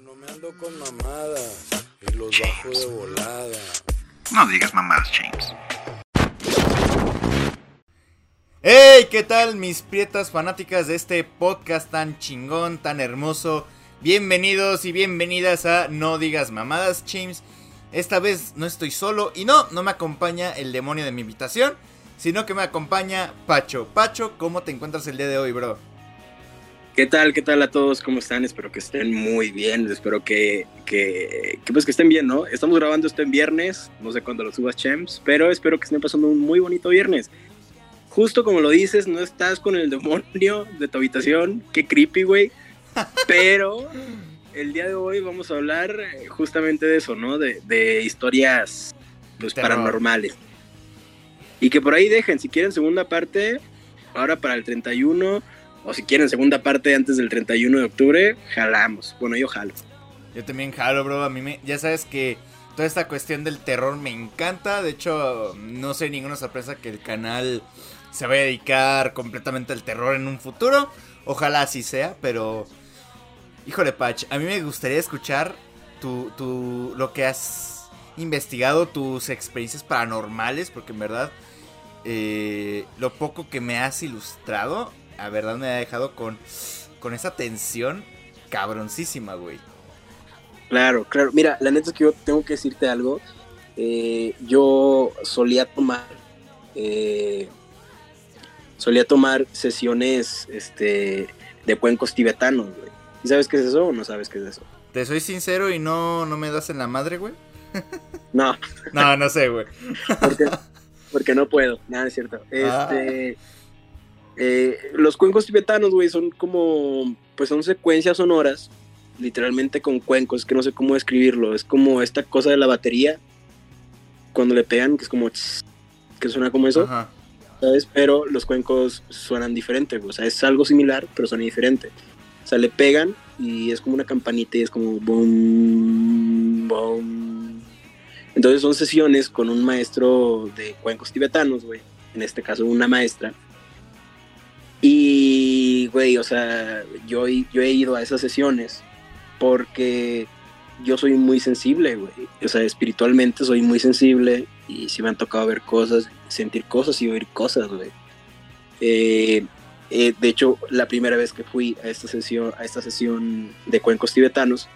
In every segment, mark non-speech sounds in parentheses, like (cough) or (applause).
Yo no me ando con mamadas y los bajo de volada. No digas mamadas, James. ¡Hey! ¿Qué tal mis prietas fanáticas de este podcast tan chingón, tan hermoso? Bienvenidos y bienvenidas a No digas mamadas, James. Esta vez no estoy solo y no, no me acompaña el demonio de mi invitación, sino que me acompaña Pacho. Pacho, ¿cómo te encuentras el día de hoy, bro? ¿Qué tal? ¿Qué tal a todos? ¿Cómo están? Espero que estén muy bien. Espero que, que, que, pues que estén bien, ¿no? Estamos grabando esto en viernes. No sé cuándo lo subas, Champs. Pero espero que estén pasando un muy bonito viernes. Justo como lo dices, no estás con el demonio de tu habitación. Qué creepy, güey. Pero el día de hoy vamos a hablar justamente de eso, ¿no? De, de historias pues, paranormales. Y que por ahí dejen, si quieren segunda parte, ahora para el 31 o si quieren segunda parte antes del 31 de octubre, jalamos. Bueno, yo jalo. Yo también jalo, bro. A mí me, ya sabes que toda esta cuestión del terror me encanta. De hecho, no sé ninguna sorpresa que el canal se vaya a dedicar completamente al terror en un futuro. Ojalá así sea, pero... Híjole, Patch, a mí me gustaría escuchar tu, tu, lo que has investigado, tus experiencias paranormales, porque en verdad eh, lo poco que me has ilustrado la verdad me ha dejado con, con esa tensión cabroncísima, güey. Claro, claro. Mira, la neta es que yo tengo que decirte algo. Eh, yo solía tomar. Eh, solía tomar sesiones este, de cuencos tibetanos, güey. ¿Y sabes qué es eso o no sabes qué es eso? Te soy sincero y no, no me das en la madre, güey. (laughs) No. no, no sé, güey. porque, porque, no puedo. Nada, es cierto. Este. Ah. Eh, los cuencos tibetanos, güey, son como, pues son secuencias sonoras, literalmente con cuencos, que no sé cómo describirlo, es como esta cosa de la batería, cuando le pegan, que es como, que suena como eso, Ajá. ¿sabes? Pero los cuencos suenan diferente, o sea, es algo similar, pero suena diferente. O sea, le pegan y es como una campanita y es como boom, boom. Entonces son sesiones con un maestro de cuencos tibetanos, güey, en este caso una maestra, y, güey, o sea, yo, yo he ido a esas sesiones porque yo soy muy sensible, güey. O sea, espiritualmente soy muy sensible y sí me han tocado ver cosas, sentir cosas y oír cosas, güey. Eh, eh, de hecho, la primera vez que fui a esta sesión, a esta sesión de cuencos tibetanos,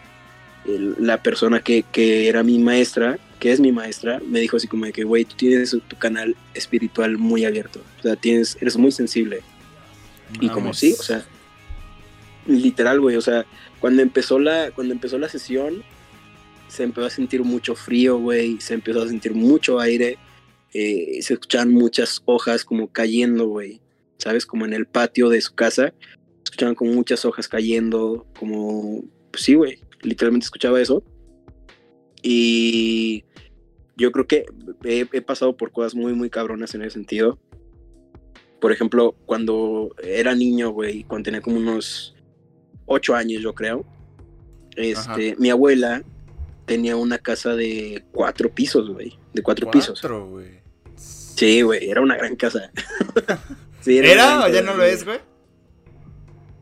el, la persona que, que, era mi maestra, que es mi maestra, me dijo así como de que, güey, tú tienes tu canal espiritual muy abierto. O sea, tienes, eres muy sensible. Y como sí, o sea, literal, güey, o sea, cuando empezó la, cuando empezó la sesión, se empezó a sentir mucho frío, güey, se empezó a sentir mucho aire, eh, se escuchaban muchas hojas como cayendo, güey, ¿sabes? Como en el patio de su casa, escuchaban como muchas hojas cayendo, como, pues sí, güey, literalmente escuchaba eso. Y yo creo que he, he pasado por cosas muy, muy cabronas en ese sentido por ejemplo, cuando era niño, güey, cuando tenía como unos ocho años, yo creo, este, mi abuela tenía una casa de cuatro pisos, güey, de cuatro, pisos. güey. Sí, güey, era una gran casa. (laughs) sí, ¿Era, ¿Era o ya no lo es, güey?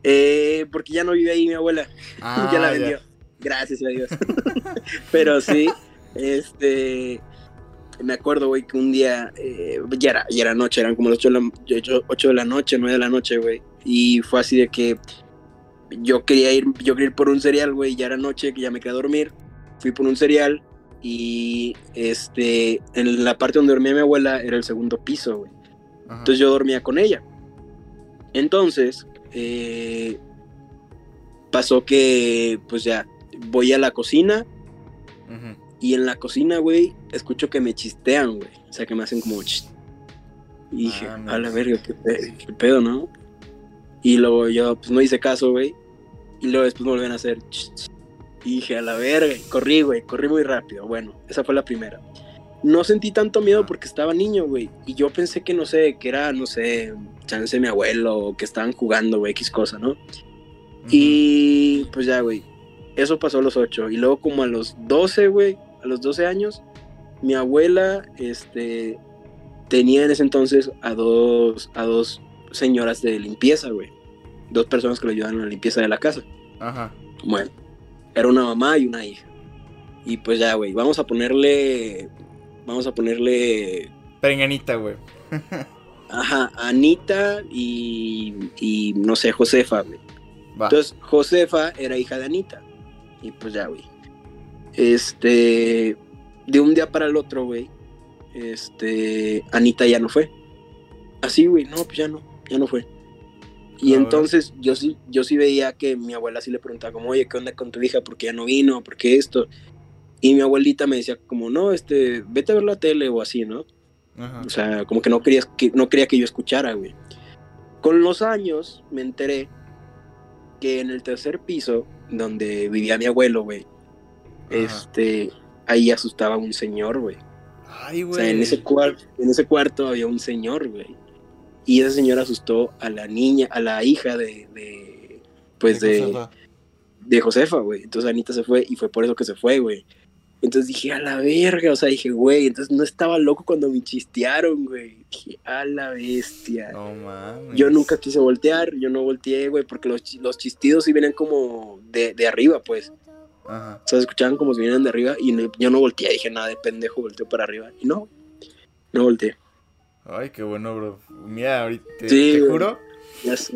Eh, porque ya no vive ahí mi abuela. (laughs) Ah, ya la vendió. Ya. Gracias a Dios. (laughs) Pero sí, este me acuerdo, güey, que un día, eh, ya, era, ya era noche, eran como las 8 de, la, 8 de la noche, 9 de la noche, güey. Y fue así de que yo quería ir, yo quería ir por un cereal, güey, ya era noche, que ya me quedé a dormir. Fui por un cereal y este, en la parte donde dormía mi abuela era el segundo piso, güey. Entonces yo dormía con ella. Entonces, eh, pasó que, pues ya, voy a la cocina. Ajá y en la cocina, güey, escucho que me chistean, güey. O sea, que me hacen como... Y dije, ah, no. a la verga, ¿qué, qué, pedo, ¿no? Y luego yo, pues no hice caso, güey. Y luego después me volvían a hacer... Y dije, a la verga, corrí, güey, corrí muy rápido. Bueno, esa fue la primera. No sentí tanto miedo porque estaba niño, güey. Y yo pensé que, no sé, que era, no sé, chance mi abuelo o que estaban jugando, güey, X cosa, ¿no? Uh -huh. Y pues ya, güey. Eso pasó a los 8. Y luego como a los 12, güey, a los 12 años, mi abuela este, tenía en ese entonces a dos, a dos señoras de limpieza, güey. Dos personas que le ayudaban a la limpieza de la casa. Ajá. Bueno, era una mamá y una hija. Y pues ya, güey, vamos a ponerle. Vamos a ponerle. Perenganita, güey. Ajá, Anita y, y no sé, Josefa, güey. Entonces, Josefa era hija de Anita. Y pues ya, güey. Este, de un día para el otro, güey, este, Anita ya no fue. Así, güey, no, pues ya no, ya no fue. Y entonces yo sí, yo sí veía que mi abuela sí le preguntaba como, oye, ¿qué onda con tu hija? ¿Por qué ya no vino? ¿Por qué esto? Y mi abuelita me decía como, no, este, vete a ver la tele o así, ¿no? O sea, como que no quería que, no quería que yo escuchara, güey. Con los años me enteré que en el tercer piso, donde vivía mi abuelo, güey, este, ahí asustaba un señor, güey. Ay, güey. O sea, en ese, en ese cuarto había un señor, güey. Y ese señor asustó a la niña, a la hija de, de pues de, Josefa. de Josefa, güey. Entonces Anita se fue y fue por eso que se fue, güey. Entonces dije, a la verga, o sea, dije, güey, entonces no estaba loco cuando me chistearon, güey. Dije, a la bestia. No mames. Yo nunca quise voltear, yo no volteé, güey, porque los, los chistidos sí vienen como de, de arriba, pues. Ajá. O sea, escuchaban como si vinieran de arriba y yo no volteé, dije, nada de pendejo, volteo para arriba. Y no, no volteé. Ay, qué bueno, bro. Mira, ahorita, te, juro. Ya sé,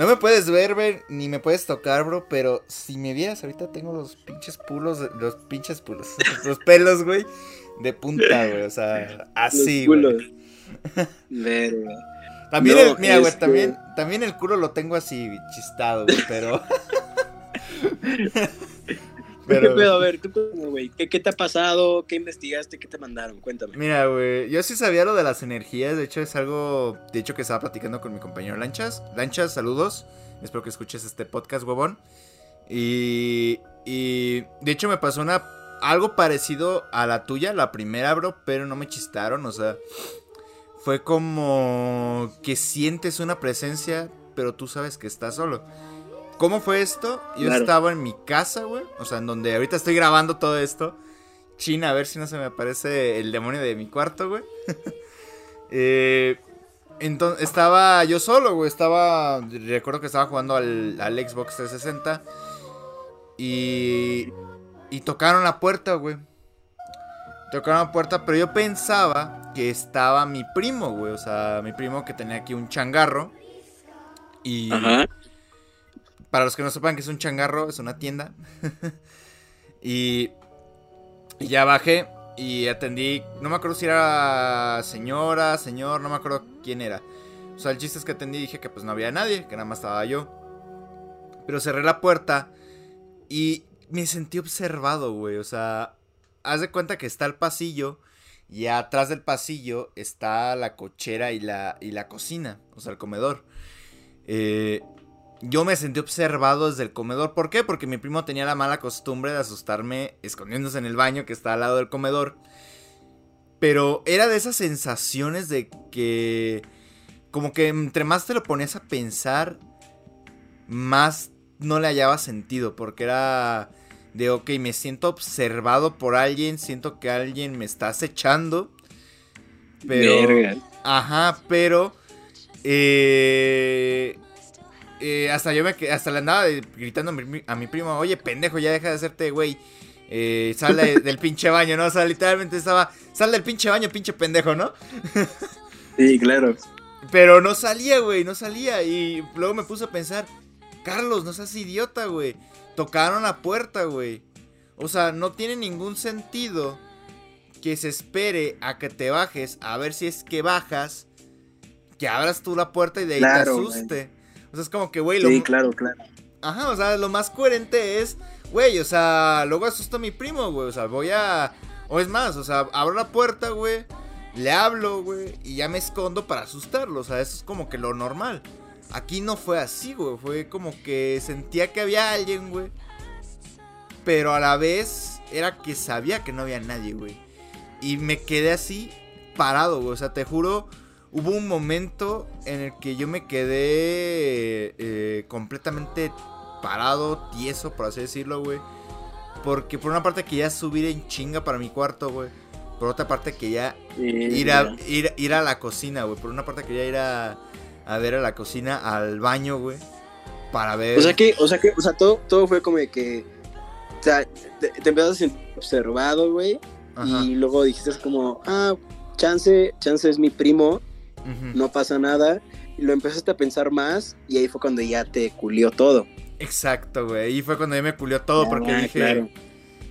no me puedes ver, ver, ni me puedes tocar, bro, pero si me vieras, ahorita tengo los pinches pulos, los pinches pulos, (laughs) los pelos, güey, de punta, güey, o sea, así, güey. (laughs) También, el, mira, güey, también, también el culo lo tengo así chistado, güey, pero... (laughs) (laughs) Pero... A ver, güey? ¿Qué, te ha pasado? ¿Qué investigaste? ¿Qué te mandaron? Cuéntame. Mira, güey, yo sí sabía lo de las energías. De hecho, es algo, de hecho, que estaba platicando con mi compañero Lanchas. Lanchas, saludos. Espero que escuches este podcast, huevón. Y, y de hecho me pasó una algo parecido a la tuya, la primera, bro, pero no me chistaron, o sea, fue como que sientes una presencia, pero tú sabes que estás solo. ¿Cómo fue esto? Yo estaba en mi casa, güey. O sea, en donde ahorita estoy grabando todo esto. China, a ver si no se me aparece el demonio de mi cuarto, güey. (laughs) eh, entonces, estaba yo solo, güey. Estaba. Recuerdo que estaba jugando al, Xbox 360. Y. Y tocaron la puerta, güey. Tocaron la puerta, pero yo pensaba que estaba mi primo, güey. O sea, mi primo que tenía aquí un changarro. Y. Ajá. Para los que no sepan que es un changarro, es una tienda. (laughs) y, ya bajé y atendí. No me acuerdo si era señora, señor, no me acuerdo quién era. O sea, el chiste es que atendí y dije que pues no había nadie, que nada más estaba yo. Pero cerré la puerta y me sentí observado, güey. O sea, haz de cuenta que está el pasillo y atrás del pasillo está la cochera y la, y la cocina, o sea, el comedor. Eh, yo me sentí observado desde el comedor. ¿Por qué? Porque mi primo tenía la mala costumbre de asustarme escondiéndose en el baño que está al lado del comedor. Pero era de esas sensaciones de que... Como que entre más te lo ponías a pensar, más no le hallaba sentido. Porque era de, ok, me siento observado por alguien, siento que alguien me está acechando. Pero... Ajá, pero... Eh, eh, hasta yo me hasta le andaba gritando a mi, primo, oye, pendejo, ya deja de hacerte, güey. Eh, sal del pinche baño, ¿no? O sea, literalmente estaba, sal del pinche baño, pinche pendejo, ¿no? (laughs) sí, claro. Pero no salía, güey, no salía. Y luego me puse a pensar, Carlos, no seas idiota, güey. Tocaron la puerta, güey. O sea, no tiene ningún sentido que se espere a que te bajes a ver si es que bajas, que abras tú la puerta y de ahí te asuste. O sea, es como que, güey, lo... Sí, claro, claro. Ajá, o sea, lo más coherente es, güey, o sea, luego asusto a mi primo, güey, o sea, voy a... O es más, o sea, abro la puerta, güey, le hablo, güey, y ya me escondo para asustarlo, o sea, eso es como que lo normal. Aquí no fue así, güey, fue como que sentía que había alguien, güey. Pero a la vez era que sabía que no había nadie, güey. Y me quedé así parado, güey, o sea, te juro hubo un momento en el que yo me quedé eh, completamente parado, tieso, por así decirlo, güey. Porque por una parte quería subir en chinga para mi cuarto, güey. Por otra parte quería ir, a, ir, ir a la cocina, güey. Por una parte quería ir a, a ver a la cocina, al baño, güey. Para ver. O sea que, o sea que, o sea, todo, todo fue como que O sea, te, te sentir observado, güey. Y luego dijiste como, ah, chance, chance es mi primo, no pasa nada. Y lo empezaste a pensar más y ahí fue cuando ya te culió todo. Exacto, güey. Ahí fue cuando ya me culió todo porque ah, dije...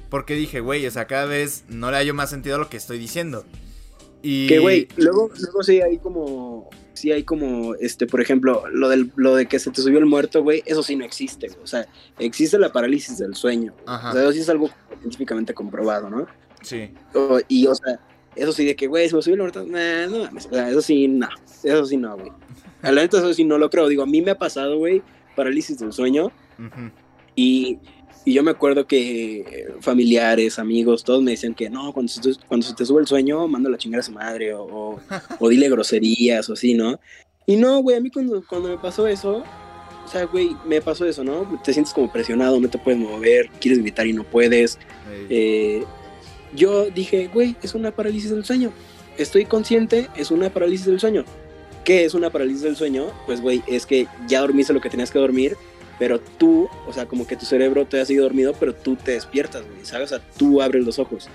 Porque dije, güey, o sea, cada vez no le hallo más sentido a lo que estoy diciendo. Y... Que, güey, luego, luego sí hay como sí hay como, este, por ejemplo, lo, del, lo de que se te subió el muerto, güey, eso sí no existe, güey. O sea, existe la parálisis del sueño. O sea, eso sí es algo científicamente comprobado, ¿no? Sí. y, o sea, eso sí de que, güey, se me subió el muerto, nah, no mames. O sea, eso sí, no. Eso sí, no, güey. A la neta, eso sí no lo creo. Digo, a mí me ha pasado, güey, parálisis del sueño. Y y yo me acuerdo que familiares, amigos, todos me decían que no, cuando se, cuando se te sube el sueño, manda la chingada a su madre o, o, dile groserías o así, ¿no? Y no, güey, a mí cuando, cuando me pasó eso, o sea, güey, me pasó eso, ¿no? Te sientes como presionado, no te puedes mover, quieres gritar y no puedes. Eh, yo dije, güey, es una parálisis del sueño. Estoy consciente, es una parálisis del sueño. ¿Qué es una parálisis del sueño? Pues, güey, es que ya dormiste lo que tenías que dormir pero tú, o sea, como que tu cerebro te ha sido dormido, pero tú te despiertas, güey, ¿sabes? O sea, tú abres los ojos.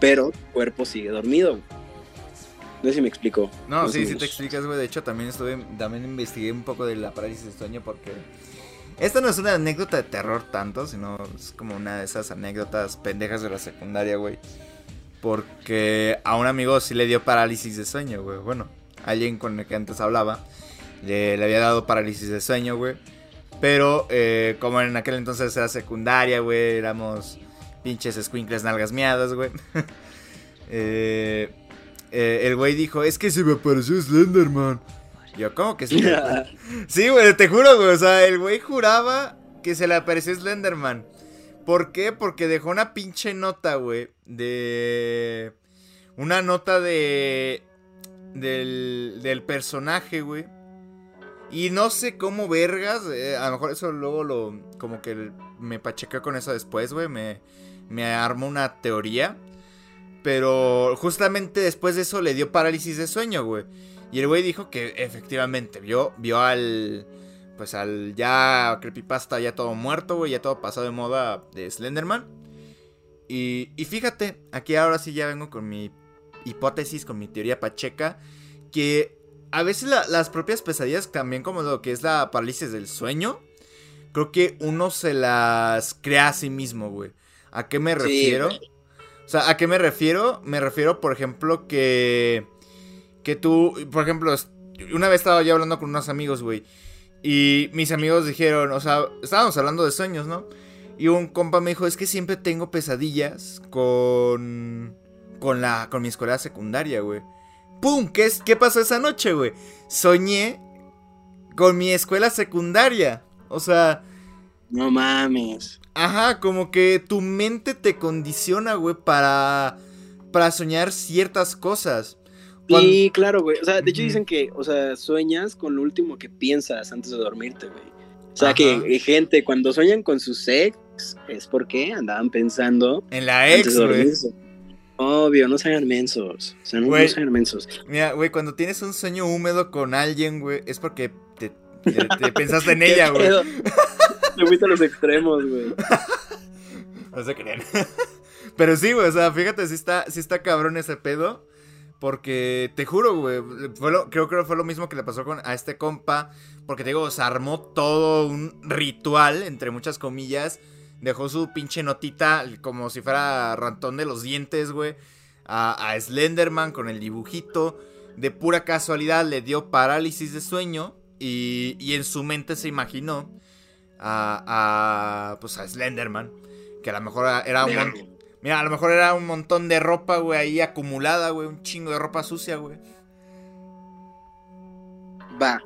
Pero tu cuerpo sigue dormido, No sé si me explico. No, sí, sí te explicas, güey. De hecho, también estuve, también investigué un poco de la parálisis de sueño porque... Esta no es una anécdota de terror tanto, sino es como una de esas anécdotas pendejas de la secundaria, güey. Porque a un amigo sí le dio parálisis de sueño, güey. Bueno, alguien con el que antes hablaba le, había dado parálisis de sueño, güey. Pero eh, como en aquel entonces era secundaria, güey, éramos pinches squinkles nalgas miadas, güey. (laughs) Eh, eh, el güey dijo, es que se me apareció Slenderman. Yo, (laughs) ¿cómo que sí? sí, güey, te juro, güey. O sea, el güey juraba que se le apareció Slenderman. ¿Por qué? Porque dejó una pinche nota, güey. De... Una nota de... Del, del personaje, güey y no sé cómo vergas, eh, a lo mejor eso luego lo, como que me pachequé con eso después, güey, me, me armó una teoría. Pero justamente después de eso le dio parálisis de sueño, güey. Y el güey dijo que efectivamente vio, vio al, pues al ya creepypasta ya todo muerto, güey, ya todo pasado de moda de Slenderman. Y, y fíjate, aquí ahora sí ya vengo con mi hipótesis, con mi teoría pacheca, que a veces las propias pesadillas, también como lo que es la parálisis del sueño, creo que uno se las crea a sí mismo, güey. ¿A qué me refiero? o sea, ¿a qué me refiero? Me refiero, por ejemplo, que. Que tú, por ejemplo, una vez estaba yo hablando con unos amigos, güey. Y mis amigos dijeron, o sea, estábamos hablando de sueños, ¿no? Y un compa me dijo, es que siempre tengo pesadillas con. Con la. con mi escuela secundaria, güey. ¡Pum! ¿Qué, es, ¿Qué pasó esa noche, güey? Soñé con mi escuela secundaria. O sea... No mames. Ajá, como que tu mente te condiciona, güey, para, para soñar ciertas cosas. Sí, claro, güey. O sea, de hecho dicen que, o sea, sueñas con lo último que piensas antes de dormirte, güey. O sea, que gente, cuando sueñan con su ex, es porque andaban pensando... En la ex, güey. Obvio, no sean mensos. O sea, no, sean mensos. Mira, güey, cuando tienes un sueño húmedo con alguien, güey, es porque te, (laughs) pensaste en ella, güey. (laughs) Te fuiste a los extremos, güey. (laughs) No se creen. Pero sí, güey, o sea, fíjate, si está, si está cabrón ese pedo. Porque te juro, güey, creo que fue lo mismo que le pasó con, a este compa. Porque te digo, se armó todo un ritual, entre muchas comillas Dejó su pinche notita como si fuera rantón de los dientes, güey. A, Slenderman con el dibujito. De pura casualidad le dio parálisis de sueño. Y, y en su mente se imaginó a, a, pues a Slenderman. Que a lo mejor era un... Mira, a lo mejor era un montón de ropa, güey, ahí acumulada, güey. Un chingo de ropa sucia, güey. Va.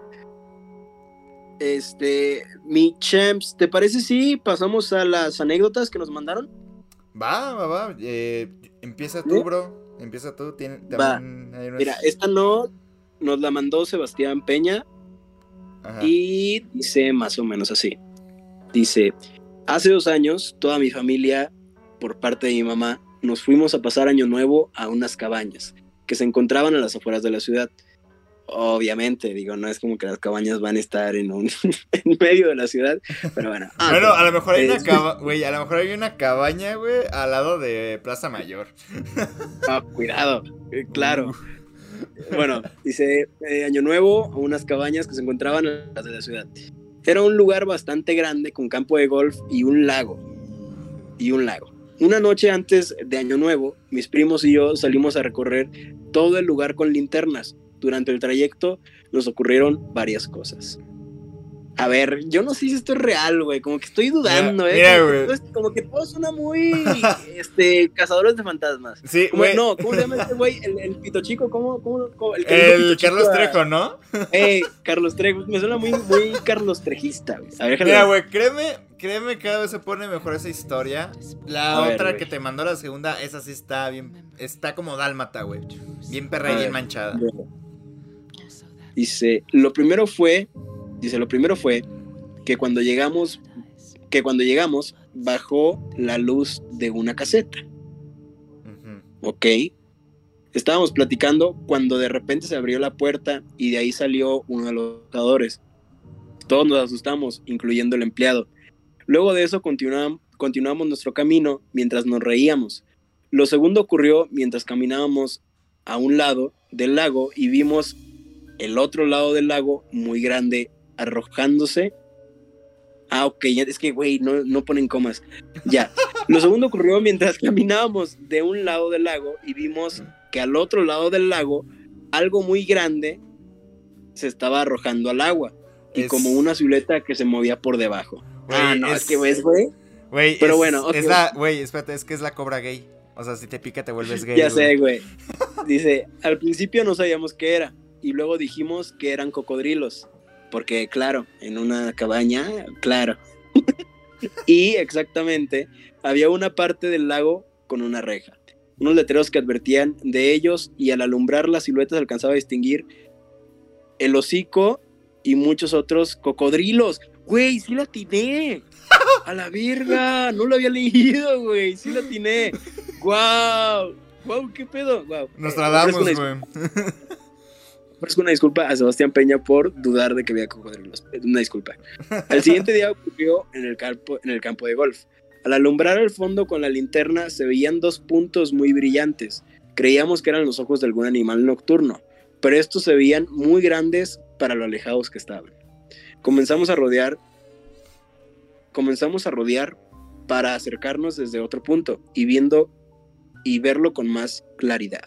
Este, mi champs, ¿te parece si pasamos a las anécdotas que nos mandaron? Va, va, va. Eh, empieza tú, bro. Empieza tú. va. Mira, esta no nos la mandó Sebastián Peña. Y dice más o menos así. Dice, hace dos años, toda mi familia, por parte de mi mamá, nos fuimos a pasar año nuevo a unas cabañas que se encontraban a las afueras de la ciudad. Obviamente, digo, no es como que las cabañas van a estar en un (laughs) en medio de la ciudad, pero bueno. (laughs) Ah, bueno, a lo mejor hay una cabaña, güey, a lo mejor hay una cabaña, güey, al lado de Plaza Mayor. (laughs) Ah, cuidado, eh, claro. Bueno, dice eh, Año Nuevo, unas cabañas que se encontraban en las de la ciudad. Era un lugar bastante grande con campo de golf y un lago. Y un lago. Una noche antes de Año Nuevo, mis primos y yo salimos a recorrer todo el lugar con linternas durante el trayecto nos ocurrieron varias cosas. A ver, yo no sé si esto es real, güey. Como que estoy dudando, ¿eh? como, que, todo suena muy. (laughs) este, cazadores de fantasmas. Sí, güey. No, ¿cómo se llama este güey? El, pito chico, ¿cómo? cómo, el, el Carlos Trejo, ¿no? (laughs) Eh, Carlos Trejo. Me suena muy, muy Carlos Trejista, güey. A ver, Mira, güey, créeme, créeme, cada vez se pone mejor esa historia. La otra que te mandó la segunda, esa sí está bien. Está como dálmata, güey. Bien perra y bien manchada. Dice, lo primero fue, dice, lo primero fue que cuando llegamos, que cuando llegamos bajó la luz de una caseta. Ok. Estábamos platicando cuando de repente se abrió la puerta y de ahí salió uno de los jugadores. Todos nos asustamos, incluyendo el empleado. Luego de eso continuamos, continuamos nuestro camino mientras nos reíamos. Lo segundo ocurrió mientras caminábamos a un lado del lago y vimos el otro lado del lago muy grande arrojándose. Ah, ok, es que, güey, no, no ponen comas. Ya. Lo segundo ocurrió mientras caminábamos de un lado del lago y vimos que al otro lado del lago algo muy grande se estaba arrojando al agua. Y como una silueta que se movía por debajo. Ah, no, es, que ves, güey. Güey, pero bueno, es la, güey, espérate, es que es la cobra gay. O sea, si te pica te vuelves gay. Ya sé, güey. (laughs) Dice, al principio no sabíamos qué era, y luego dijimos que eran cocodrilos, porque claro, en una cabaña, claro. (laughs) y exactamente, había una parte del lago con una reja, unos letreros que advertían de ellos y al alumbrar las siluetas alcanzaba a distinguir el hocico y muchos otros cocodrilos. Güey, sí la atiné. A la verga, no lo había leído, güey, sí la atiné. Guau. Wow, qué pedo, wow. Nos tratamos, güey (laughs) una disculpa a Sebastián Peña por dudar de que había cocodrilos. Una disculpa. Al siguiente día ocurrió en el, campo, en el campo de golf. Al alumbrar el fondo con la linterna se veían dos puntos muy brillantes. Creíamos que eran los ojos de algún animal nocturno, pero estos se veían muy grandes para lo alejados que estaban. Comenzamos a rodear comenzamos a rodear para acercarnos desde otro punto y viendo y verlo con más claridad.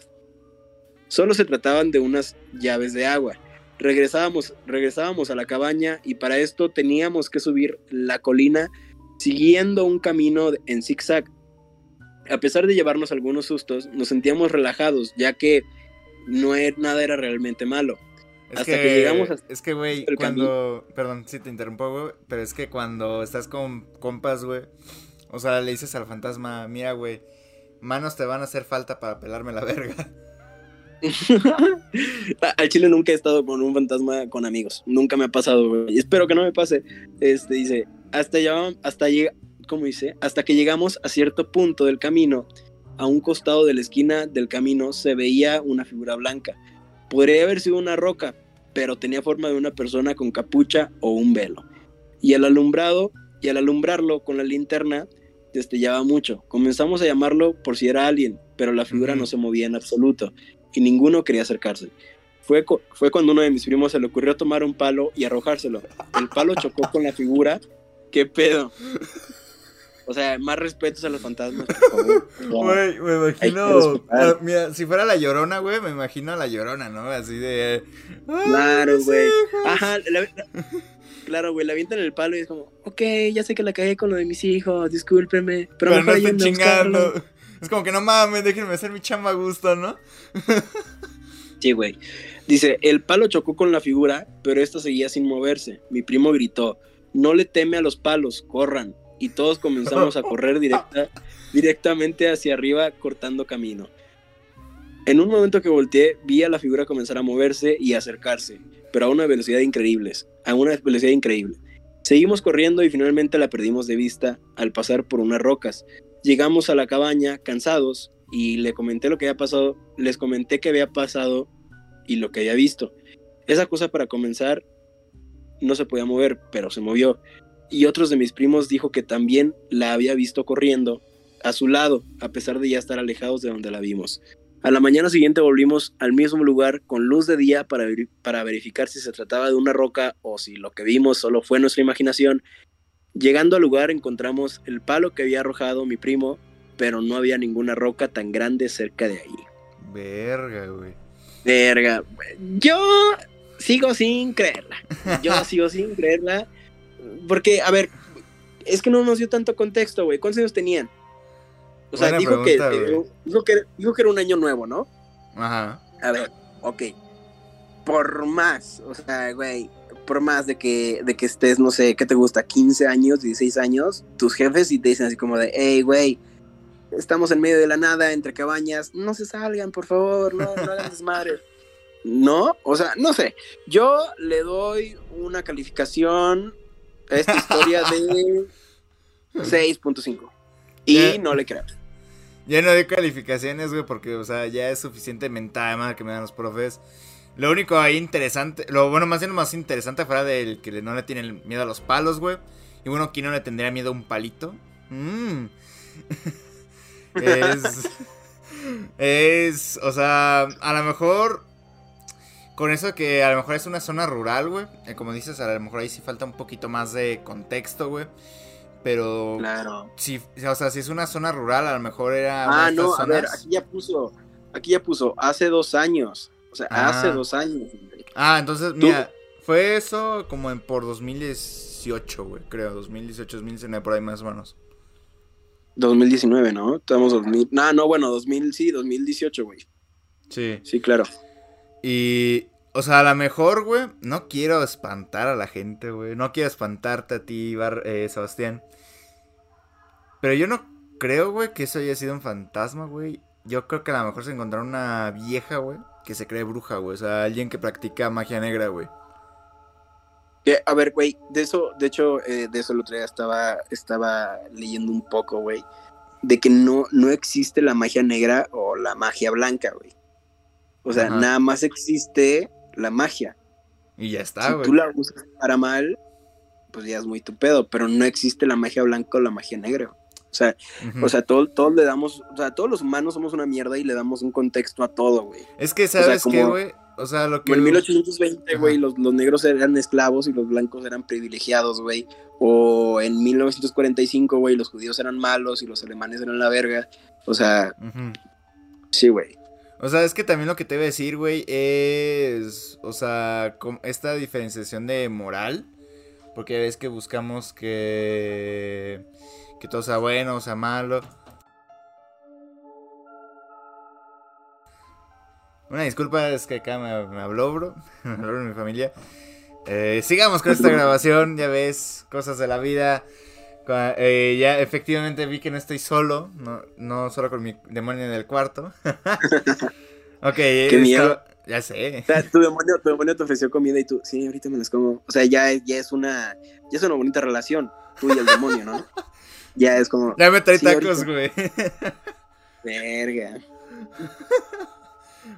Solo se trataban de unas llaves de agua. Regresábamos, regresábamos a la cabaña y para esto teníamos que subir la colina siguiendo un camino en zigzag. A pesar de llevarnos algunos sustos, nos sentíamos relajados, ya que no era, nada era realmente malo. Es Hasta que, llegamos. Es que, güey, cuando... Perdón si te interrumpo, güey, pero es que cuando estás con compas, güey, o sea, le dices al fantasma, mira, güey, manos te van a hacer falta para pelarme la verga. (laughs) Al chile nunca he estado con un fantasma con amigos. Nunca me ha pasado, Y espero que no me pase. Este dice, hasta ya, hasta llega, ¿cómo dice? Hasta que llegamos a cierto punto del camino, a un costado de la esquina del camino se veía una figura blanca. Podría haber sido una roca, pero tenía forma de una persona con capucha o un velo. Y al alumbrado, y al alumbrarlo con la linterna, destellaba mucho. Comenzamos a llamarlo por si era alguien, pero la figura no se movía en absoluto y ninguno quería acercarse. Fue, fue cuando uno de mis primos se le ocurrió tomar un palo y arrojárselo. El palo chocó con la figura. ¿Qué pedo? (laughs) O sea, más respetos a los fantasmas, (laughs) Güey, me imagino. Ah, mira, si fuera la llorona, güey, me imagino a la llorona, ¿no? Así de. (laughs) Claro, güey. Ajá, claro, güey, la avientan el palo y es como, ok, ya sé que la cagué con lo de mis hijos, discúlpeme, pero, pero mejor no chingando. (laughs) Es como que no mames, déjenme hacer mi chamba a gusto, ¿no? sí, güey. Dice, el palo chocó con la figura, pero esta seguía sin moverse. Mi primo gritó, no le teme a los palos, corran. Y todos comenzamos a correr directa, directamente hacia arriba, cortando camino. En un momento que volteé, vi a la figura comenzar a moverse y acercarse, pero a una velocidad increíble, a una velocidad increíble. Seguimos corriendo y finalmente la perdimos de vista al pasar por unas rocas. Llegamos a la cabaña cansados y le comenté lo que había pasado, les comenté que había pasado y lo que había visto. Esa cosa para comenzar no se podía mover, pero se movió. Y otros de mis primos dijo que también la había visto corriendo a su lado, a pesar de ya estar alejados de donde la vimos. A la mañana siguiente volvimos al mismo lugar con luz de día para, para verificar si se trataba de una roca o si lo que vimos solo fue nuestra imaginación. Llegando al lugar encontramos el palo que había arrojado mi primo, pero no había ninguna roca tan grande cerca de ahí. Verga, güey. Verga. Yo sigo sin creerla. Yo (laughs) sigo sin creerla. Porque, a ver, es que no nos dio tanto contexto, güey. ¿Cuántos años tenían? O sea, dijo, que, dijo, que, dijo que era un año nuevo, ¿no? Ajá. A ver, ok. Por más, o sea, güey, por más de que, de que estés, no sé, ¿qué te gusta? 15 años, 16 años, tus jefes y te dicen así como de, hey, güey, estamos en medio de la nada, entre cabañas, no se salgan, por favor, no, no hagan desmadre. (laughs) no, o sea, no sé, yo le doy una calificación esta historia de (laughs) 6.5 y no le creo. Ya no doy calificaciones, güey, porque, o sea, ya es suficiente mentada que me dan los profes. Lo único ahí interesante, lo bueno, más bien lo más interesante fuera del que no le tiene miedo a los palos, güey. Y bueno, ¿quién no le tendría miedo a un palito? Mm. (laughs) es. (laughs) es. O sea, a lo mejor. Con eso que a lo mejor es una zona rural, güey. Eh, como dices, a lo mejor ahí sí falta un poquito más de contexto, güey. Pero. Claro. Si, o sea, si es una zona rural, a lo mejor era. Ah, no, a ver, aquí ya puso. Aquí ya puso, hace dos años. O sea, hace ah. dos años. Ah, entonces, mira, fue eso como en por 2018, güey, creo. 2018, 2019, por ahí más o menos. 2019, ¿no? Estamos 2000. No, no, bueno, 2000, sí, 2018, güey. Sí. Sí, claro. Y o sea, a lo mejor, güey, no quiero espantar a la gente, güey. No quiero espantarte a ti, Bar eh, Sebastián. Pero yo no creo, güey, que eso haya sido un fantasma, güey. Yo creo que a lo mejor se encontró una vieja, güey, que se cree bruja, güey. O sea, alguien que practica magia negra, güey. a ver, güey, de eso, de hecho, eh, de eso el otro día estaba, estaba leyendo un poco, güey. De que no, no existe la magia negra o la magia blanca, güey. O sea, nada más existe la magia. Y ya está, Si tú la usas para mal, pues ya es muy tu pedo, pero no existe la magia blanca o la magia negra. O sea, o sea, todos le damos, o sea, todos los humanos somos una mierda y le damos un contexto a todo, güey. Es que, ¿sabes qué, güey? O sea, lo que... En 1820, güey, los, los, negros eran esclavos y los blancos eran privilegiados, güey. O en 1945, güey, los judíos eran malos y los alemanes eran la verga. O sea, sí, güey. O sea, es que también lo que te voy a decir, güey, es. O sea, esta diferenciación de moral. Porque es que buscamos que. Que todo sea bueno, o sea malo. Una disculpa, es que acá me, habló, bro. (laughs) Me habló mi familia. Eh, sigamos con esta (laughs) grabación, ya ves, cosas de la vida. Eh, ya efectivamente vi que no estoy solo, no, no solo con mi demonio en el cuarto. (laughs) ok, Qué miedo. Ya sé. tu, demonio, tu demonio te ofreció comida y tú, sí, ahorita me las como. O sea, ya, ya es una ya es una bonita relación, tú y el demonio, ¿no? (laughs) Ya es como. Ya me trae tacos, güey. (laughs) Verga.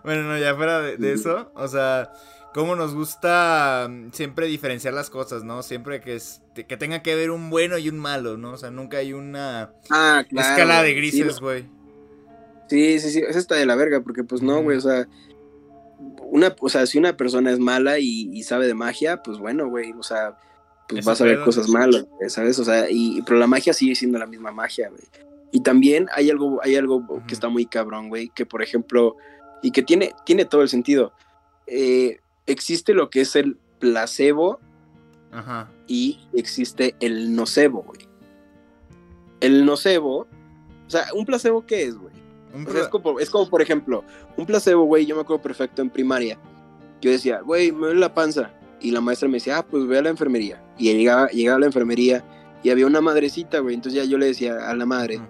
bueno, no, ya fuera de eso, o sea, cómo nos gusta mm, siempre diferenciar las cosas, ¿no? Siempre que, que tenga que haber un bueno y un malo, ¿no? O sea, nunca hay una ah, escala de grises, güey. Sí, sí, sí, esa está de la verga, porque pues no, güey, o sea, una, o sea, si una persona es mala y, sabe de magia, pues bueno, güey, o sea, pues vas a ver cosas malas, ¿sabes? O sea, y, pero la magia sigue siendo la misma magia, güey. Y también hay algo, hay algo que está muy cabrón, güey, que por ejemplo, y que tiene, tiene todo el sentido. Eh, existe lo que es el placebo y existe el nocebo, güey. El nocebo, o sea, ¿un placebo qué es, güey? es, como, por ejemplo, un placebo, güey, yo me acuerdo perfecto en primaria. Yo decía, güey, me duele la panza. Y la maestra me decía, ah, pues ve a la enfermería. Y llegaba, llegaba a la enfermería y había una madrecita, güey. Entonces ya yo le decía a la madre,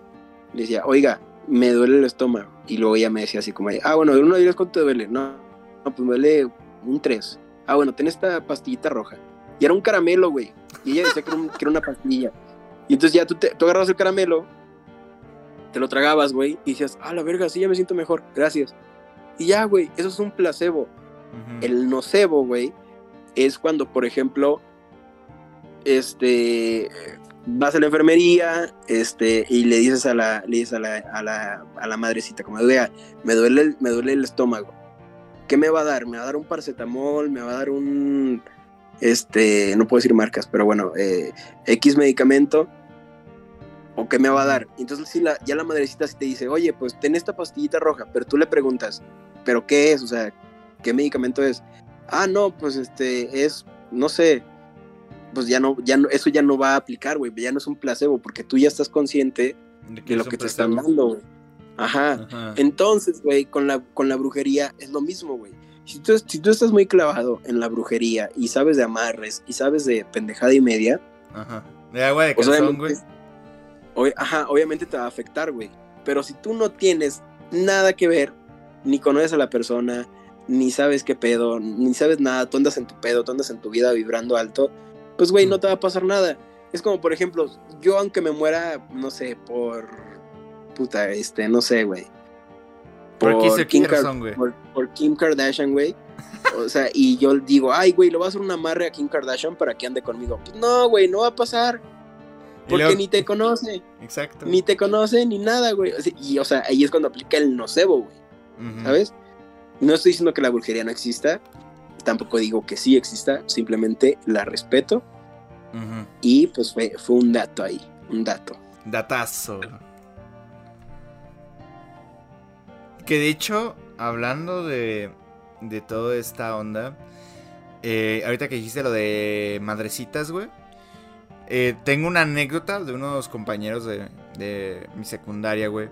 le decía, oiga, me duele el estómago. Y luego ella me decía así como, ah, bueno, de uno a cuánto te duele. No, no, pues me duele un 3. Ah, bueno, ten esta pastillita roja. Y era un caramelo, güey. Y ella decía que era, una pastilla. Y entonces ya tú, te, tú agarrabas el caramelo, te lo tragabas, güey, y decías, ah, la verga, sí, ya me siento mejor, gracias. Y ya, güey, eso es un placebo. El nocebo, güey, es cuando, por ejemplo, este, vas a la enfermería, este, y le dices a la, le dices a la, a la, a la madrecita, como, me duele, el, me duele el estómago. ¿Qué me va a dar? ¿Me va a dar un paracetamol? ¿Me va a dar un, este, no puedo decir marcas, pero bueno, eh, X medicamento? ¿O qué me va a dar? Entonces si la, ya la madrecita te dice, oye, pues ten esta pastillita roja, pero tú le preguntas, ¿pero qué es? O sea, ¿qué medicamento es? Ah, no, pues este, es, no sé, pues ya no, ya no, eso ya no va a aplicar, güey, ya no es un placebo, porque tú ya estás consciente de, lo que te están dando, güey. Ajá. Entonces, güey, con la, con la brujería es lo mismo, güey. Si tú, si tú estás muy clavado en la brujería y sabes de amarres y sabes de pendejada y media. Ajá. De agua de pues güey. ajá, obviamente te va a afectar, güey. Pero si tú no tienes nada que ver, ni conoces a la persona, ni sabes qué pedo, ni sabes nada, tú andas en tu pedo, tú andas en tu vida vibrando alto, pues, güey, no te va a pasar nada. Es como, por ejemplo, yo aunque me muera, no sé, por... Puta, este, no sé, güey. Por, Kim, güey. Por, Kim Kardashian, güey. O sea, y yo digo, ay, güey, lo voy a hacer un amarre a Kim Kardashian para que ande conmigo. Pues no, güey, no va a pasar. Porque ni te conoce. Exacto. Ni te conoce ni nada, güey. Y, o sea, ahí es cuando aplica el nocebo, güey. ¿Sabes? No estoy diciendo que la brujería no exista tampoco digo que sí exista, simplemente la respeto. Y pues fue, fue un dato ahí, un dato. Datazo. Que de hecho, hablando de, de toda esta onda, eh, ahorita que dijiste lo de madrecitas, güey. Eh, tengo una anécdota de unos compañeros de, de mi secundaria, güey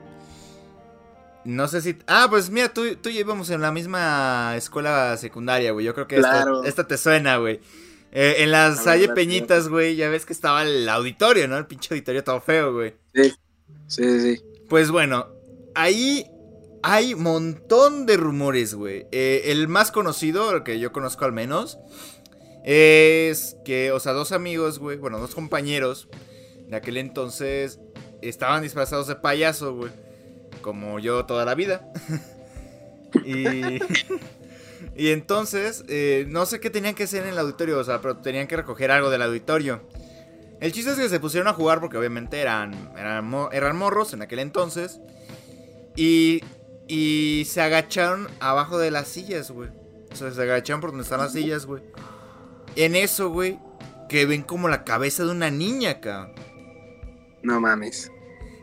no sé si. Ah, pues mira, tú, tú y yo íbamos en la misma escuela secundaria, güey. Yo creo que esta, te suena, güey. Eh, en las Salle Peñitas, güey, ya ves que estaba el auditorio, ¿no? El pinche auditorio todo feo, güey. Sí, sí, sí. Pues bueno, ahí hay montón de rumores, güey. Eh, el más conocido, el que yo conozco al menos, es que, o sea, dos amigos, güey, bueno, dos compañeros de aquel entonces estaban disfrazados de payaso, güey como yo toda la vida. (laughs) y, y entonces, eh, no sé qué tenían que hacer en el auditorio, o sea, pero tenían que recoger algo del auditorio. El chiste es que se pusieron a jugar porque obviamente eran, eran, eran morros en aquel entonces. Y, y se agacharon abajo de las sillas, güey. O sea, se agacharon por donde están las sillas, güey. En eso, güey, que ven como la cabeza de una niña, cabrón. No mames.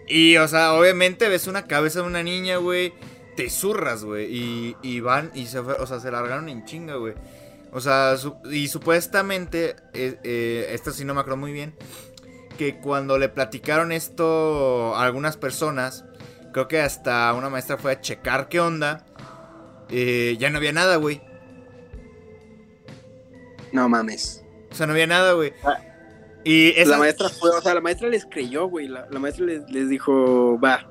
Y, o sea, obviamente ves una cabeza de una niña, güey. Te zurras, güey. Y, y, van y se, o sea, se largaron en chinga, güey. O sea, y supuestamente, eh, eh, esto sí no me acuerdo muy bien, que cuando le platicaron esto a algunas personas, creo que hasta una maestra fue a checar qué onda, eh, ya no había nada, güey. No mames. O sea, no había nada, güey. Ah, y La maestra fue, o sea, la maestra les creyó, güey. La, maestra les, dijo, va,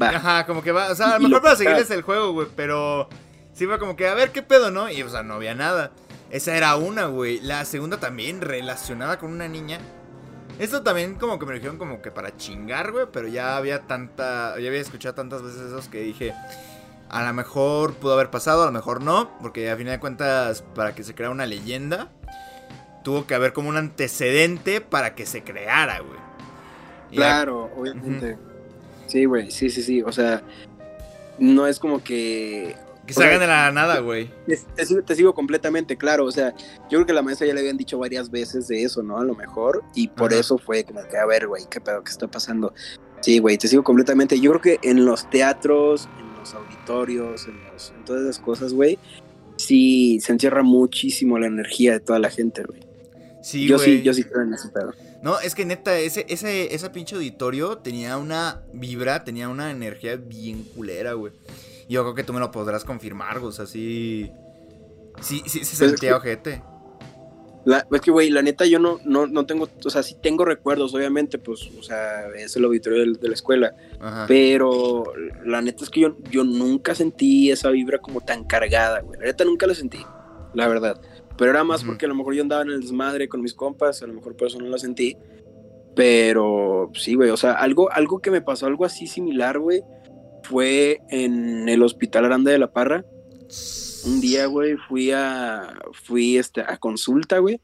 va. Ajá, como que va. O sea, a lo mejor para seguirles el juego, güey. Pero sí fue como que, a ver qué pedo, ¿no? Y, o sea, no había nada. Esa era una, güey. La segunda también relacionada con una niña. Esto también como que me dijeron como que para chingar, güey. Pero ya había tanta. Ya había escuchado tantas veces esos que dije. A lo mejor pudo haber pasado, a lo mejor no. Porque a fin de cuentas, para que se crea una leyenda tuvo que haber como un antecedente para que se creara, güey. Claro, obviamente. Sí, güey, sí, sí, sí. O sea, no es como que. Que se hagan de la nada, güey. Te, sigo completamente, claro. O sea, yo creo que la maestra ya le habían dicho varias veces de eso, ¿no? A lo mejor. Y por eso fue como que, a ver, güey, ¿qué pedo que está pasando? Sí, güey, te sigo completamente. Yo creo que en los teatros, en los auditorios, en, en todas esas cosas, güey, sí se encierra muchísimo la energía de toda la gente, güey. Sí, yo sí, yo sí creo en ese pedo. No, es que neta, ese, ese, ese pinche auditorio tenía una vibra, tenía una energía bien culera, güey. Yo creo que tú me lo podrás confirmar, güey. O sea, sí. Sí, sí, se pues sentía ojete. La, es que, güey, la neta, yo no, no, no tengo, o sea, sí tengo recuerdos, obviamente, pues, o sea, es el auditorio de, la escuela. Pero la neta es que yo, yo nunca sentí esa vibra como tan cargada, güey. La neta nunca la sentí, la verdad. Pero era más porque a lo mejor yo andaba en el desmadre con mis compas, a lo mejor por eso no lo sentí. Pero sí, güey, o sea, algo, algo que me pasó, algo así similar, güey, fue en el Hospital Aranda de la Parra. un día, güey, fui a, fui este, a consulta, güey.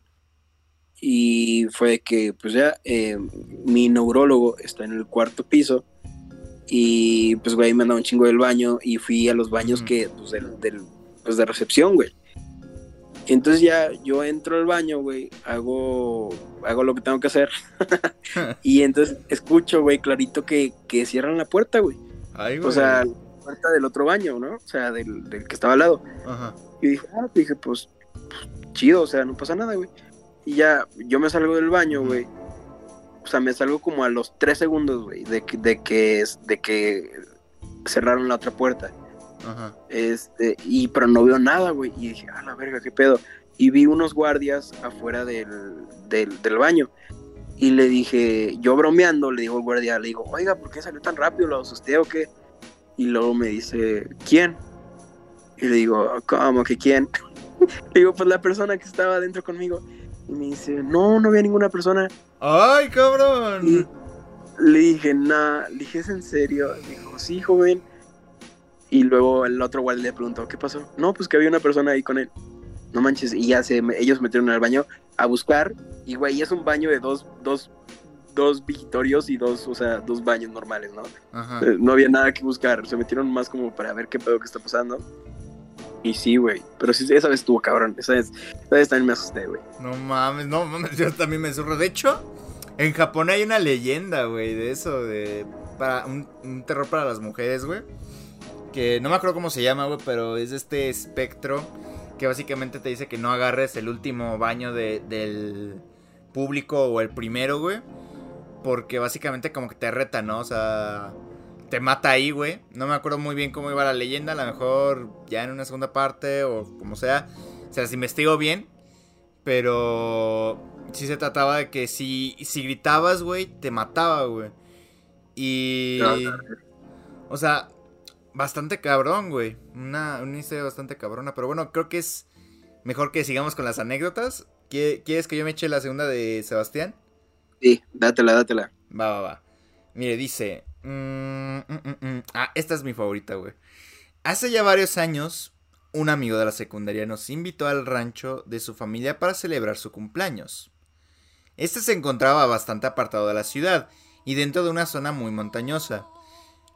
Y fue que, pues ya, eh, mi neurólogo está en el cuarto piso. Y pues, güey, me andaba un chingo del baño y fui a los baños que, pues, del, del, pues, de recepción, güey. Entonces ya yo entro al baño, güey, hago, hago lo que tengo que hacer. (laughs) (laughs) y entonces escucho, güey, clarito que, que cierran la puerta, güey. O sea, la puerta del otro baño, ¿no? O sea, del, del que estaba al lado. Ajá. Y dije, ah, dije, pues, chido, o sea, no pasa nada, güey. Y ya, yo me salgo del baño, güey. O sea, me salgo como a los tres segundos, güey, de, de, que, de que cerraron la otra puerta. Ajá. Este, y pero no veo nada, güey. Y dije, ah, la verga, qué pedo. Y vi unos guardias afuera del, del, del, baño. Y le dije, yo bromeando, le digo al guardia, le digo, oiga, ¿por qué salió tan rápido? ¿Lo asusté o qué? Y luego me dice, ¿quién? Y le digo, ¿cómo que quién? (laughs) le digo, pues la persona que estaba adentro conmigo. Y me dice, no, no había ninguna persona. ¡Ay, cabrón! Y le dije, nah, le dije, ¿es en serio? dijo, sí, joven. Y luego el otro guardia le preguntó, ¿qué pasó? No, pues que había una persona ahí con él. No manches, y ya se, ellos metieron al baño a buscar. Y güey, es un baño de dos, dos, dos vigitorios y dos, o sea, dos baños normales, ¿no? Ajá. Eh, no había nada que buscar. Se metieron más como para ver qué pedo que está pasando. Y sí, güey. Pero sí, esa vez estuvo cabrón. Esa vez, esa vez también me asusté, güey. No mames, no mames, yo también me surro. De hecho, en Japón hay una leyenda, güey, de eso, de. Para un, un terror para las mujeres, güey que no me acuerdo cómo se llama, güey, pero es este espectro que básicamente te dice que no agarres el último baño de, del público o el primero, güey. Porque básicamente como que te reta, ¿no? O sea, te mata ahí, güey. No me acuerdo muy bien cómo iba la leyenda, a lo mejor ya en una segunda parte o como sea. Se las investigo bien. Pero sí se trataba de que si, si gritabas, güey, te mataba, güey. Y... O sea, bastante cabrón, güey. Una, una historia bastante cabrona. Pero bueno, creo que es mejor que sigamos con las anécdotas. ¿Quieres que yo me eche la segunda de Sebastián? Sí, dátela, dátela. Va, va, va. Mire, dice... Mm, mm, mm, ah, esta es mi favorita, güey. Hace ya varios años, un amigo de la secundaria nos invitó al rancho de su familia para celebrar su cumpleaños. Este se encontraba bastante apartado de la ciudad y dentro de una zona muy montañosa.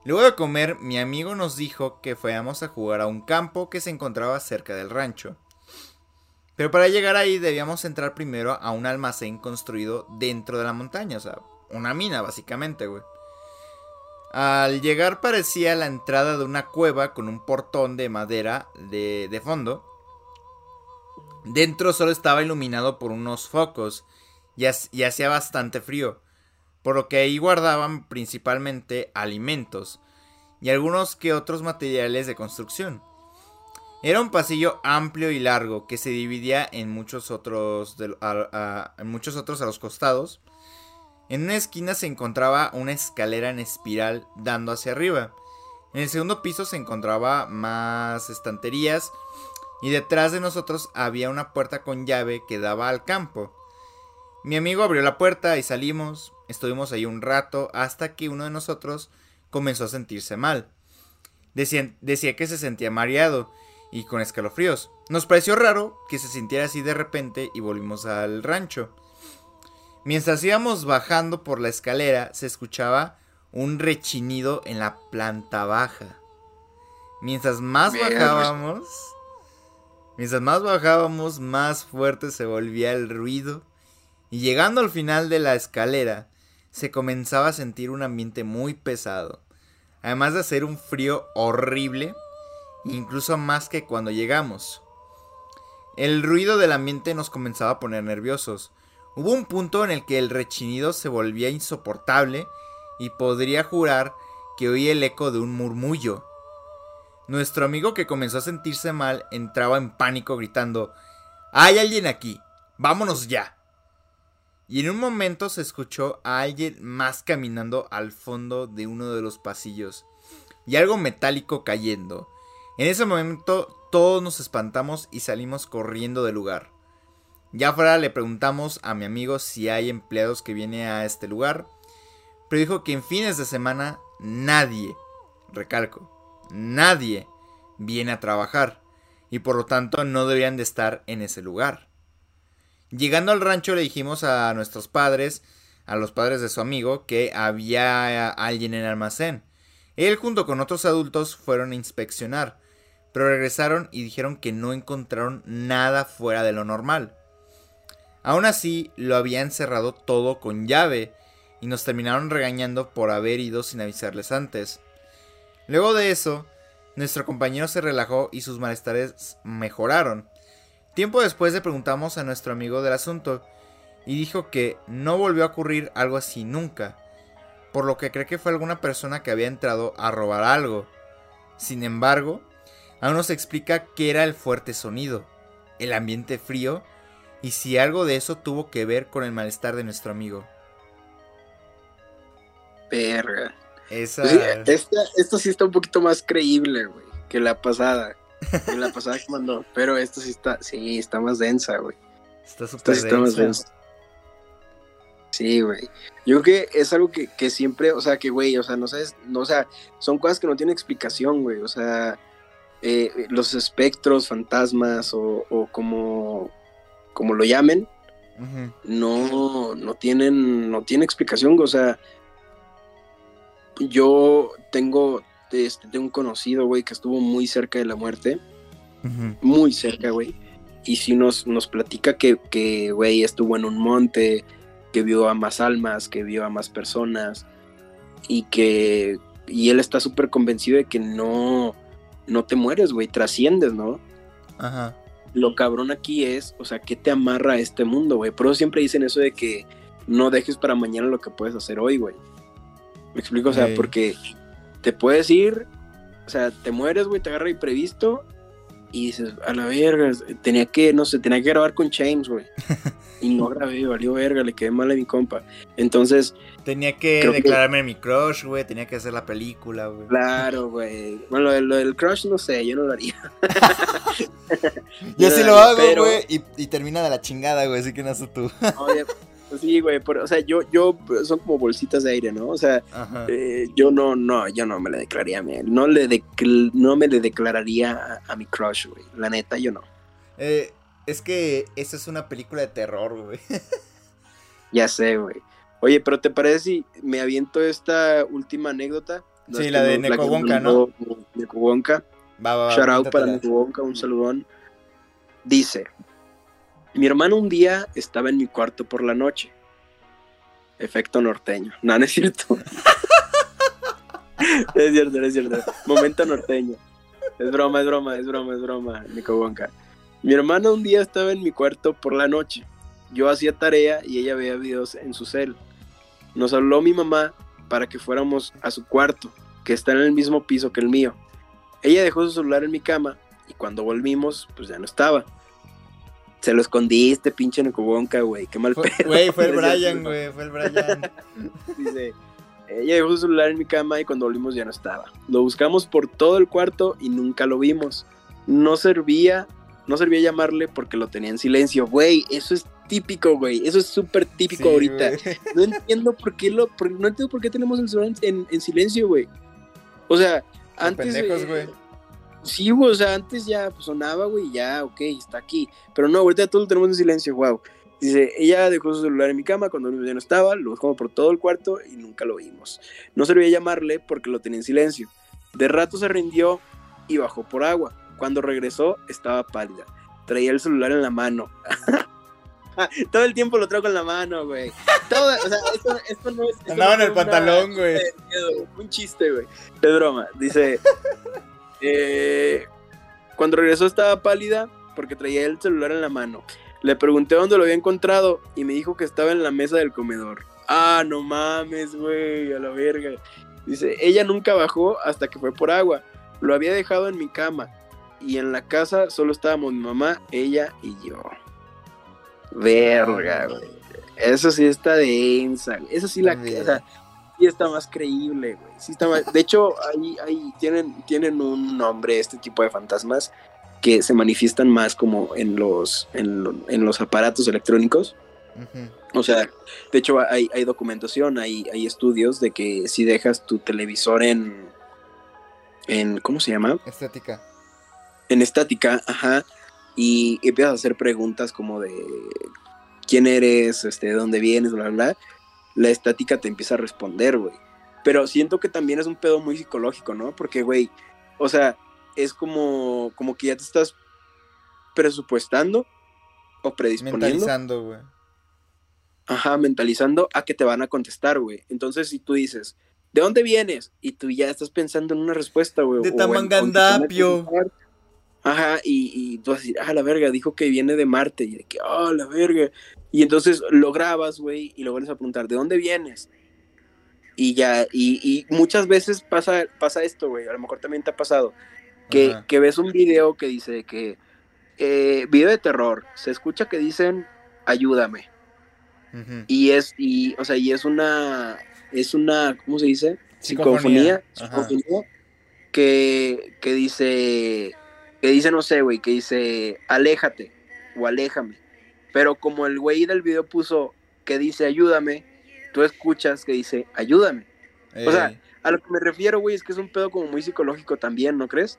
Luego de comer, mi amigo nos dijo que fuéramos a jugar a un campo que se encontraba cerca del rancho. Pero para llegar ahí debíamos entrar primero a un almacén construido dentro de la montaña, o sea, una mina básicamente, güey. Al llegar parecía la entrada de una cueva con un portón de madera de, fondo. Dentro solo estaba iluminado por unos focos y hacía bastante frío por lo que ahí guardaban principalmente alimentos y algunos que otros materiales de construcción. Era un pasillo amplio y largo que se dividía en muchos otros, en muchos otros a los costados. En una esquina se encontraba una escalera en espiral dando hacia arriba. En el segundo piso se encontraba más estanterías y detrás de nosotros había una puerta con llave que daba al campo. Mi amigo abrió la puerta y salimos. Estuvimos ahí un rato hasta que uno de nosotros comenzó a sentirse mal. Decía, decía que se sentía mareado y con escalofríos. Nos pareció raro que se sintiera así de repente y volvimos al rancho. Mientras íbamos bajando por la escalera se escuchaba un rechinido en la planta baja. Mientras más bajábamos, mientras más bajábamos, más fuerte se volvía el ruido. Y llegando al final de la escalera, se comenzaba a sentir un ambiente muy pesado, además de hacer un frío horrible, incluso más que cuando llegamos. El ruido del ambiente nos comenzaba a poner nerviosos. Hubo un punto en el que el rechinido se volvía insoportable y podría jurar que oí el eco de un murmullo. Nuestro amigo que comenzó a sentirse mal entraba en pánico gritando Hay alguien aquí. Vámonos ya y en un momento se escuchó a alguien más caminando al fondo de uno de los pasillos y algo metálico cayendo. En ese momento todos nos espantamos y salimos corriendo del lugar. Ya fuera le preguntamos a mi amigo si hay empleados que vienen a este lugar, pero dijo que en fines de semana nadie, recalco, nadie viene a trabajar y por lo tanto no debían de estar en ese lugar. Llegando al rancho le dijimos a nuestros padres, a los padres de su amigo, que había alguien en el almacén. Él junto con otros adultos fueron a inspeccionar, pero regresaron y dijeron que no encontraron nada fuera de lo normal. Aún así, lo habían cerrado todo con llave y nos terminaron regañando por haber ido sin avisarles antes. Luego de eso, nuestro compañero se relajó y sus malestares mejoraron. Tiempo después le preguntamos a nuestro amigo del asunto y dijo que no volvió a ocurrir algo así nunca, por lo que cree que fue alguna persona que había entrado a robar algo. Sin embargo, aún nos explica qué era el fuerte sonido, el ambiente frío y si algo de eso tuvo que ver con el malestar de nuestro amigo. Verga. Esa... Pues esta, sí está un poquito más creíble, güey, que la pasada. Que (laughs) la pasada que mandó. Pero esta sí está, sí, está más densa, güey. Está súper densa. más densa. Sí, güey. Yo creo que es algo que, que, siempre, o sea, que, güey, o sea, no sabes, no, o sea, son cosas que no tienen explicación, güey. O sea, eh, los espectros, fantasmas o, o como, como lo llamen, no, no tienen, no tiene explicación, o sea, yo tengo, este, tengo un conocido, güey, que estuvo muy cerca de la muerte, muy cerca, güey, y si nos, nos platica que, que, güey, estuvo en un monte, que vio a más almas, que vio a más personas, y que, y él está súper convencido de que no, no te mueres, güey, trasciendes, ¿no? Ajá. Lo cabrón aquí es, o sea, ¿qué te amarra a este mundo, güey? Por eso siempre dicen eso de que no dejes para mañana lo que puedes hacer hoy, güey. Me explico, o sea, porque te puedes ir, o sea, te mueres, güey, te agarra imprevisto y dices, a la verga, tenía que, no sé, tenía que grabar con James, güey. (laughs) y no grabé, valió verga, le quedé mal a mi compa. Entonces. Tenía que declararme mi crush, güey, tenía que hacer la película, güey. Claro, güey. Bueno, lo, del crush no sé, yo no lo haría. (laughs) yo sí lo hago, güey, y, y, termina de la chingada, güey, así que no sé tú. Oye, sí, güey, o sea, yo, yo, son como bolsitas de aire, ¿no? O sea, eh, yo no, no, yo no me le declararía a mí, no, le no me le declararía a, mi crush, güey, la neta, yo no. Eh, es que esa es una película de terror, güey. (laughs) ya sé, güey. Oye, pero ¿te parece si me aviento esta última anécdota? sí, la de Necobonca, ¿no? Necobonca. Va, va, Shout out para Necobonca, un saludón. Dice, mi hermano un día estaba en mi cuarto por la noche. Efecto norteño. No, no es cierto. (laughs) es cierto, no es cierto. Momento norteño. Es broma, es broma, es broma, es broma, Nico Bonca. Mi hermana un día estaba en mi cuarto por la noche. Yo hacía tarea y ella veía videos en su cel. Nos habló mi mamá para que fuéramos a su cuarto, que está en el mismo piso que el mío. Ella dejó su celular en mi cama y cuando volvimos, pues ya no estaba. Se lo escondiste, pinche Necobonca, güey. Qué mal pedo. Güey, fue el (laughs) Brian, güey. Fue el Brian. (laughs) Dice, ella dejó su celular en mi cama y cuando volvimos ya no estaba. Lo buscamos por todo el cuarto y nunca lo vimos. No servía, no servía llamarle porque lo tenía en silencio. Güey, eso es típico, güey. Eso es súper típico ahorita. (laughs) No entiendo por qué lo, no entiendo por qué tenemos el celular en, en silencio, güey. O sea, antes. Pendejos, güey. Sí, güey, o sea, antes ya pues, sonaba, güey, ya, ok, está aquí. Pero no, ahorita todo lo tenemos en silencio, wow. Dice, ella dejó su celular en mi cama cuando ya no estaba, lo dejó por todo el cuarto y nunca lo vimos. No servía llamarle porque lo tenía en silencio. De rato se rindió y bajó por agua. Cuando regresó estaba pálida. Traía el celular en la mano. (laughs) todo el tiempo lo traigo en la mano, güey. Todo, o sea, esto, esto no es... Andaba en el pantalón, güey. Un chiste, güey. De broma. Dice, eh, cuando regresó estaba pálida porque traía el celular en la mano. Le pregunté dónde lo había encontrado y me dijo que estaba en la mesa del comedor. Ah, no mames, güey, a la verga. Dice, ella nunca bajó hasta que fue por agua. Lo había dejado en mi cama. Y en la casa solo estábamos mi mamá, ella y yo. Verga, güey. Eso sí está densa. Eso sí la... O sí está más creíble, güey. Sí está De hecho, ahí, ahí tienen, tienen un nombre este tipo de fantasmas que se manifiestan más como en los, en, los aparatos electrónicos. O sea, de hecho hay, hay documentación, hay, hay estudios de que si dejas tu televisor en, en ¿cómo se llama? Estética. en estática, ajá, y empiezas a hacer preguntas como de quién eres, este, de dónde vienes, bla, bla, la estática te empieza a responder, güey. Pero siento que también es un pedo muy psicológico, ¿no? Porque, güey, o sea, es como, como que ya te estás presupuestando o predisponiendo. Mentalizando, güey. Ajá, mentalizando a que te van a contestar, güey. Entonces, si tú dices, ¿de dónde vienes? Y tú ya estás pensando en una respuesta, güey. De Tamangandapio. Ajá, y, y, tú vas a decir, ah, la verga, dijo que viene de Marte. Y de que, ah, la verga. Y entonces lo grabas, güey, y lo vuelves a preguntar, ¿de dónde vienes? Y ya, y, y muchas veces pasa, pasa esto, güey, a lo mejor también te ha pasado, que, que ves un video que dice que, eh, video de terror, se escucha que dicen, ayúdame. Y es, y, o sea, y es una, es una, ¿cómo se dice? Psicofonía, psicofonía que, que dice, que dice, no sé, güey, que dice, aléjate o aléjame. Pero como el güey del video puso que dice ayúdame, tú escuchas que dice ayúdame. O sea, a lo que me refiero, güey, es que es un pedo como muy psicológico también, ¿no crees?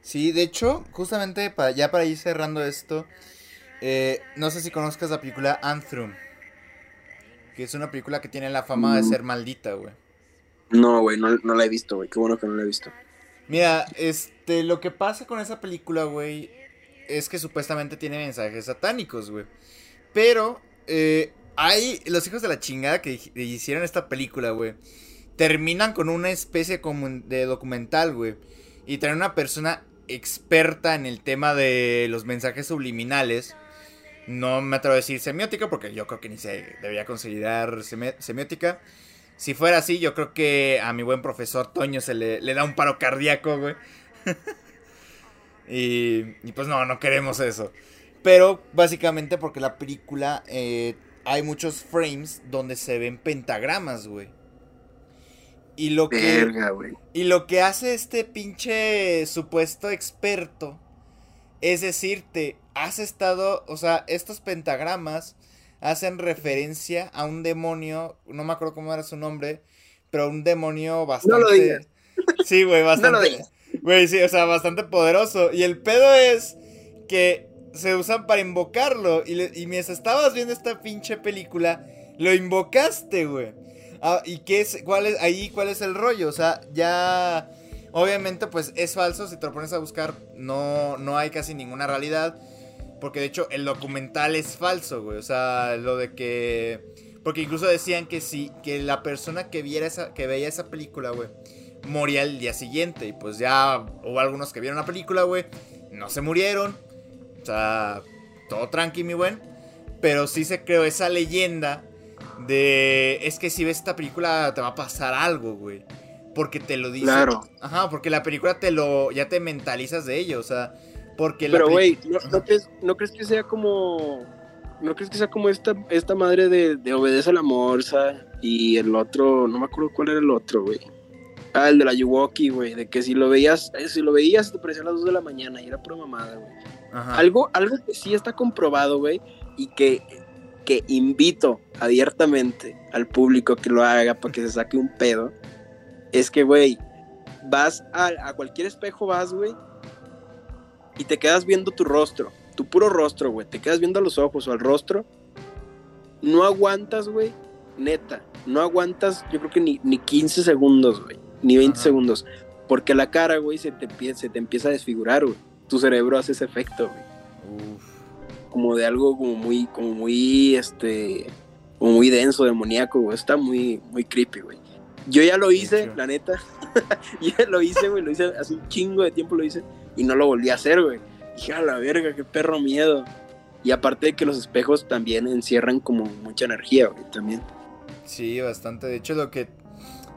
Sí, de hecho, justamente para, ya para ir cerrando esto, eh, no sé si conozcas la película Anthem, que es una película que tiene la fama de ser maldita, güey. No, güey, no, no la he visto, güey, qué bueno que no la he visto. Mira, este, lo que pasa con esa película, güey, es que supuestamente tiene mensajes satánicos, güey. Pero eh, hay los hijos de la chingada que hicieron esta película, güey. Terminan con una especie de documental, güey. Y traen una persona experta en el tema de los mensajes subliminales. No me atrevo a decir semiótica porque yo creo que ni se debería considerar semiótica. Si fuera así, yo creo que a mi buen profesor Toño se le, le da un paro cardíaco, güey. (laughs) Y, pues no, no queremos eso. Pero básicamente porque la película eh, hay muchos frames donde se ven pentagramas, güey. Y lo que y lo que hace este pinche supuesto experto es decirte, has estado, o sea, estos pentagramas hacen referencia a un demonio, no me acuerdo cómo era su nombre, pero un demonio bastante no lo digas. Sí, güey, bastante (laughs) no lo Güey, sí, o sea, bastante poderoso. Y el pedo es que se usan para invocarlo. Y, mientras estabas viendo esta pinche película, lo invocaste, güey. Ah, ¿Y qué es, cuál es, ahí cuál es el rollo? O sea, ya... Obviamente, pues es falso. Si te lo pones a buscar, no, no hay casi ninguna realidad. Porque de hecho, el documental es falso, güey. O sea, lo de que. Porque incluso decían que sí, que la persona que viera esa, que veía esa película, güey, moría el día siguiente. Y pues ya hubo algunos que vieron la película, güey. No se murieron. O sea, todo tranqui, mi buen. Pero sí se creó esa leyenda de... Es que si ves esta película te va a pasar algo, güey. Porque te lo dice. Claro. Ajá, porque la película te lo... Ya te mentalizas de ello, o sea... Porque Pero, güey, ¿no, crees, ¿no crees que sea como... ¿No crees que sea como esta, esta madre de, de obedece a la morsa y el otro, no me acuerdo cuál era el otro, güey? Ah, el de la Yuwoki, güey, de que si lo veías, eh, si lo veías te parecía a las 2 de la mañana y era pura mamada, güey. Algo, algo que sí está comprobado, güey, y que, que invito abiertamente al público que lo haga para que se saque un pedo, es que, güey, vas a, a cualquier espejo, vas, güey, y te quedas viendo tu rostro, tu puro rostro, güey, te quedas viendo a los ojos o al rostro, no aguantas, güey, neta, no aguantas, yo creo que ni, ni 15 segundos, güey ni 20 segundos. Porque la cara, güey, se te, se te empieza a desfigurar, güey. Tu cerebro hace ese efecto, güey. Como de algo como muy, como muy, este, como muy denso, demoníaco, güey. Está muy, muy creepy, güey. Yo ya lo hice, la neta. (laughs) ya lo hice, güey. Lo hice hace un chingo de tiempo, lo hice. Y no lo volví a hacer, güey. Dije, a la verga, qué perro miedo. Y aparte de que los espejos también encierran como mucha energía, güey, también. Sí, bastante. De hecho, lo que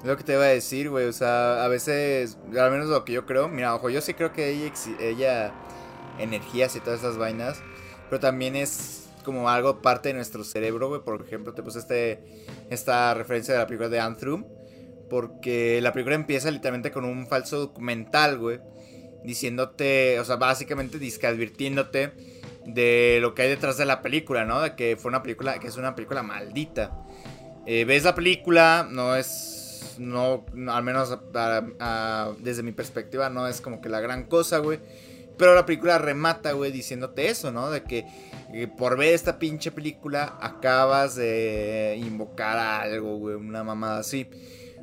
lo que te iba a decir, güey. O sea, a veces, al menos lo que yo creo. Mira, ojo, yo sí creo que ella, ella energías y todas esas vainas. Pero también es como algo parte de nuestro cerebro, güey. Por ejemplo, te puse este, esta referencia de la película de Anthem. Porque la película empieza literalmente con un falso documental, güey. Diciéndote, o sea, básicamente advirtiéndote de lo que hay detrás de la película, ¿no? De que fue una película, que es una película maldita. Eh, ves la película, no es no, al menos desde mi perspectiva, no es como que la gran cosa, güey. Pero la película remata, güey, diciéndote eso, ¿no? De que eh, por ver esta pinche película acabas de invocar algo, güey, una mamada así.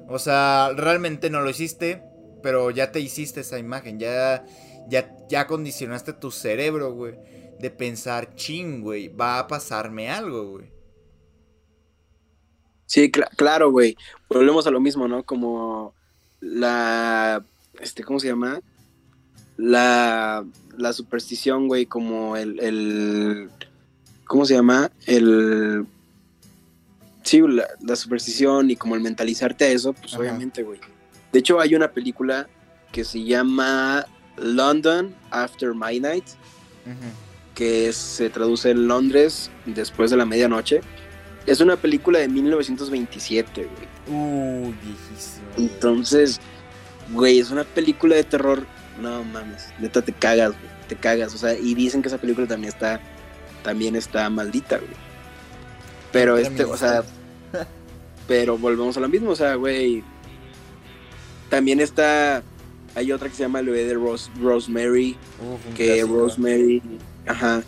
O sea, realmente no lo hiciste, pero ya te hiciste esa imagen, ya, ya, ya condicionaste tu cerebro, güey, de pensar, ching, güey, va a pasarme algo, güey. Sí, claro, güey. Volvemos a lo mismo, ¿no? Como la, este, ¿cómo se llama? La, la superstición, güey, como el, el, ¿cómo se llama? El, sí, la, superstición y como el mentalizarte a eso, pues obviamente, güey. De hecho, hay una película que se llama London After Midnight, que se traduce en Londres después de la medianoche. Es una película de 1927, güey. Uy, viejísimo. Entonces, güey, es una película de terror. No mames, neta te cagas, güey. Te cagas. O sea, y dicen que esa película también está, también está maldita, güey. Pero este, o sea, (laughs) pero volvemos a lo mismo, o sea, güey. También está, hay otra que se llama El bebé de Rose, Rosemary, que Rosemary, ajá,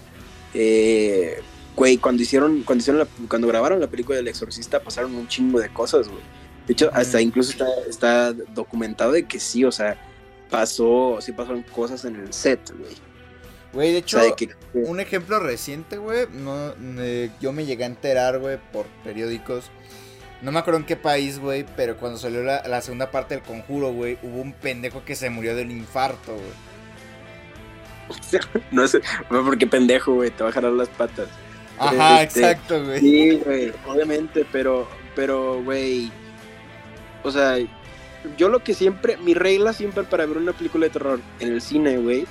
eh, güey, cuando hicieron, cuando hicieron cuando grabaron la película del exorcista pasaron un chingo de cosas, güey. De hecho, hasta incluso está, está documentado de que sí, o sea, pasó, sí pasaron cosas en el set, güey. Güey, de hecho, un ejemplo reciente, güey, no, yo me llegué a enterar, güey, por periódicos. No me acuerdo en qué país, güey, pero cuando salió la, la segunda parte del conjuro, güey, hubo un pendejo que se murió del infarto, güey. (laughs) no sé, porque pendejo, güey, te va a jalar las patas. Ajá, este, exacto, güey. Sí, güey, obviamente, pero, pero, güey, o sea, yo lo que siempre, mi regla siempre para ver una película de terror en el cine, güey,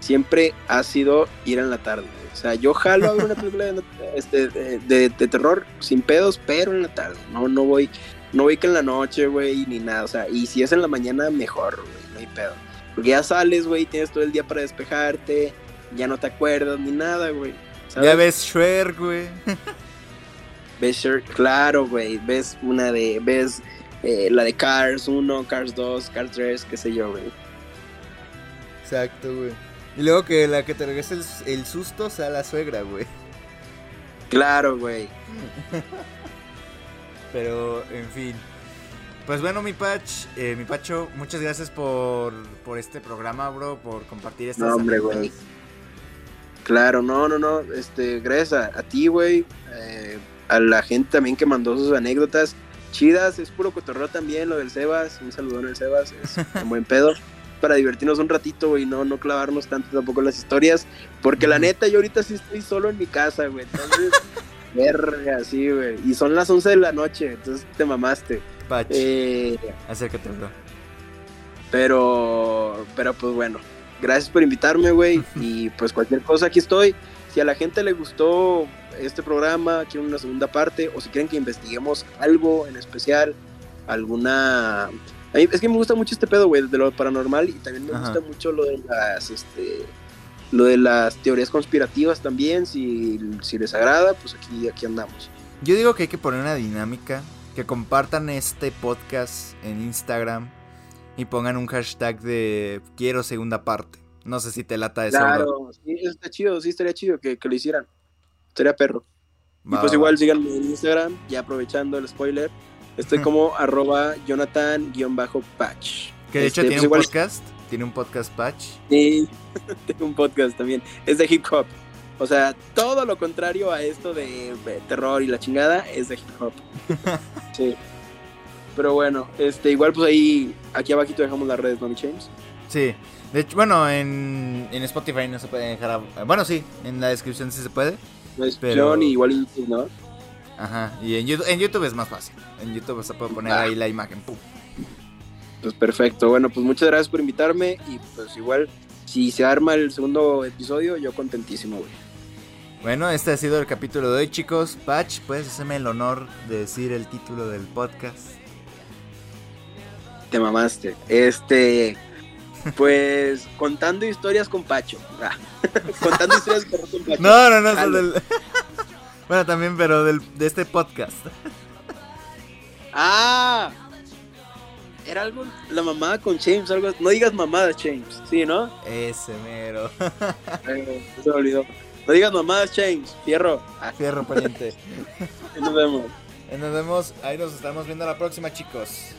siempre ha sido ir en la tarde. O sea, yo jalo a ver una película de, (laughs) este, de, terror sin pedos, pero en la tarde. No, no voy, no voy que en la noche, güey, ni nada. O sea, y si es en la mañana, mejor, güey, no hay pedo. Porque ya sales, güey, tienes todo el día para despejarte, ya no te acuerdas ni nada, güey. Ya ves Shrek, güey. (laughs) ves Shrek, claro, güey. Ves una de. Ves eh, la de Cars 1, Cars 2, Cars 3, qué sé yo, güey. Exacto, güey. Y luego que la que te regrese el, susto sea la suegra, güey. Claro, güey. (laughs) Pero, en fin. Pues bueno, mi Patch, eh, mi Pacho, muchas gracias por, por este programa, bro, por compartir estas no, hombre, güey. Claro, no, no, no. Este, gracias a, ti, güey. Eh, a la gente también que mandó sus anécdotas chidas. Es puro cotorreo también lo del Sebas. Un saludón al Sebas. Es (laughs) un buen pedo. Para divertirnos un ratito, güey. No, no clavarnos tanto tampoco las historias. Porque la neta, yo ahorita sí estoy solo en mi casa, güey. Entonces, (laughs) verga, sí, güey. Y son las 11 de la noche. Entonces te mamaste. Pach. Eh, acércate, bro. Pero, pero pues bueno, gracias por invitarme, güey. (laughs) y pues cualquier cosa, aquí estoy. Si a la gente le gustó este programa, quieren una segunda parte, o si quieren que investiguemos algo en especial, alguna... es que me gusta mucho este pedo, güey, de lo paranormal, y también me gusta mucho lo de las, este... Lo de las teorías conspirativas también, si, si les agrada, pues aquí, aquí andamos. Yo digo que hay que poner una dinámica, que compartan este podcast en Instagram y pongan un hashtag de quiero segunda parte. No sé si te lata eso. Claro, sí, está chido, sí estaría chido que, lo hicieran. Sería perro. y pues igual síganme en Instagram, ya aprovechando el spoiler. Estoy como arroba Jonathan-patch. Que de hecho este, tiene pues un podcast. Tiene un podcast patch. Sí, (laughs) tengo un podcast también. Es de hip hop. O sea, todo lo contrario a esto de, de terror y la chingada es de hip hop. (laughs) sí. Pero bueno, este, igual pues ahí, aquí abajito dejamos las redes, ¿no, mi James? Sí. De hecho, bueno, en, en Spotify no se puede dejar. bueno, sí, en la descripción sí se puede. pero... igual en YouTube, ¿no? Ajá, y en YouTube, en YouTube es más fácil. En YouTube se puede poner ah. ahí la imagen. Pum. Pues perfecto. Bueno, pues muchas gracias por invitarme. Y pues igual, si se arma el segundo episodio, yo contentísimo, güey. Bueno, este ha sido el capítulo de hoy, chicos. Patch, ¿puedes hacerme el honor de decir el título del podcast? Te mamaste. Este, pues contando historias con Pacho. Ah, (laughs) contando historias con Pacho. (laughs) No, no, no, del... (laughs) Bueno, también, pero del, de este podcast. Ah. era algo, la mamada con James, algo, no digas mamadas, James, ¿sí, no? Ese mero. se me olvidó. No digas mamadas, James, fierro. Ah. Fierro pariente. nos vemos. Nos vemos, ahí nos estamos viendo la próxima, chicos.